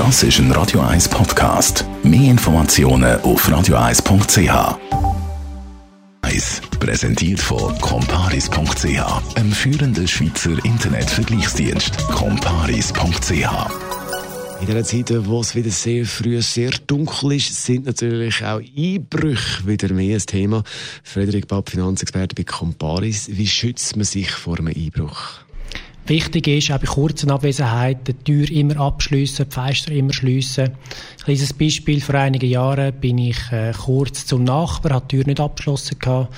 Das ist ein Radio 1 Podcast. Mehr Informationen auf radio1.ch. 1. Präsentiert von comparis.ch, einem führenden Schweizer Internetvergleichsdienst. comparis.ch in dieser Zeit, wo es wieder sehr früh sehr dunkel ist, sind natürlich auch Einbrüche wieder mehr ein Thema. Frederik Babb, Finanzexperte bei Comparis. Wie schützt man sich vor einem Einbruch? Wichtig ist, auch bei kurzen Abwesenheit, die Tür immer abschliessen, die Fenster immer schliessen. Ein kleines Beispiel, vor einigen Jahren bin ich äh, kurz zum Nachbar, habe die Tür nicht abgeschlossen gehabt.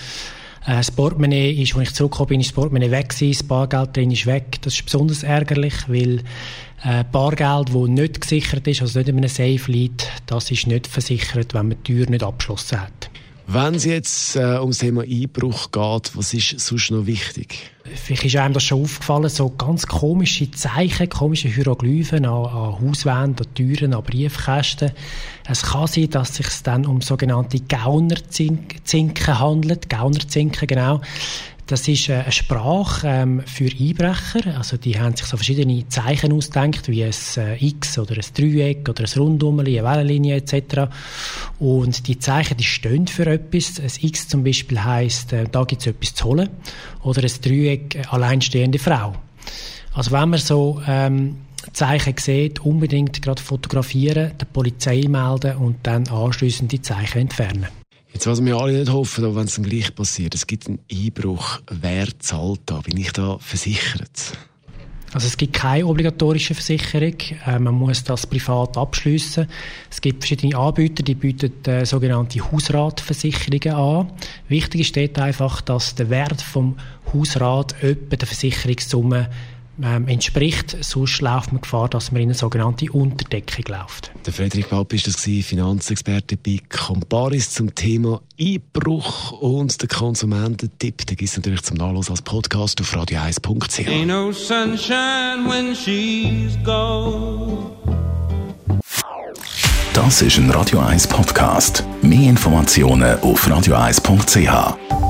Äh, das Portemonnaie ist, als ich zurückgekommen bin, das Portemonnaie weg gewesen, das Bargeld drin ist weg. Das ist besonders ärgerlich, weil äh, Bargeld, das nicht gesichert ist, also nicht in einem Safe liegt, das ist nicht versichert, wenn man die Tür nicht abgeschlossen hat. Wenn es jetzt äh, um das Thema Einbruch geht, was ist sonst noch wichtig? Vielleicht ist einem das schon aufgefallen, so ganz komische Zeichen, komische Hieroglyphen an, an Hauswänden, an Türen, an Briefkästen. Es kann sein, dass es sich dann um sogenannte Gaunerzinken handelt. Gaunerzinken, genau. Das ist äh, eine Sprache ähm, für Einbrecher. Also die haben sich so verschiedene Zeichen ausgedacht, wie ein äh, X oder ein Dreieck oder ein Rundummeli, eine Wellenlinie etc. Und die Zeichen, die stehen für etwas. Ein X zum Beispiel heisst, äh, da gibt es etwas zu holen. Oder ein Dreieck, alleinstehende Frau. Also wenn man so ähm, Zeichen sieht, unbedingt gerade fotografieren, der Polizei melden und dann anschliessend die Zeichen entfernen. Jetzt, was wir alle nicht hoffen, wenn es dann gleich passiert, es gibt einen Einbruch, wer zahlt da? Bin ich da versichert? Also es gibt keine obligatorische Versicherung. Äh, man muss das privat abschließen. Es gibt verschiedene Anbieter, die bieten äh, sogenannte Hausratversicherungen an. Wichtig ist dort einfach, dass der Wert vom Hausrat etwa der Versicherungssumme ähm, entspricht. Sonst läuft man Gefahr, dass man in eine sogenannte Unterdeckung läuft. Der Frederik Papp ist das Finanzexperte bei Comparis zum Thema Einbruch und der Konsumententipp. Den gibt es natürlich zum Nachlass als Podcast auf radio1.ch. No das ist ein Radio 1 Podcast. Mehr Informationen auf radio1.ch.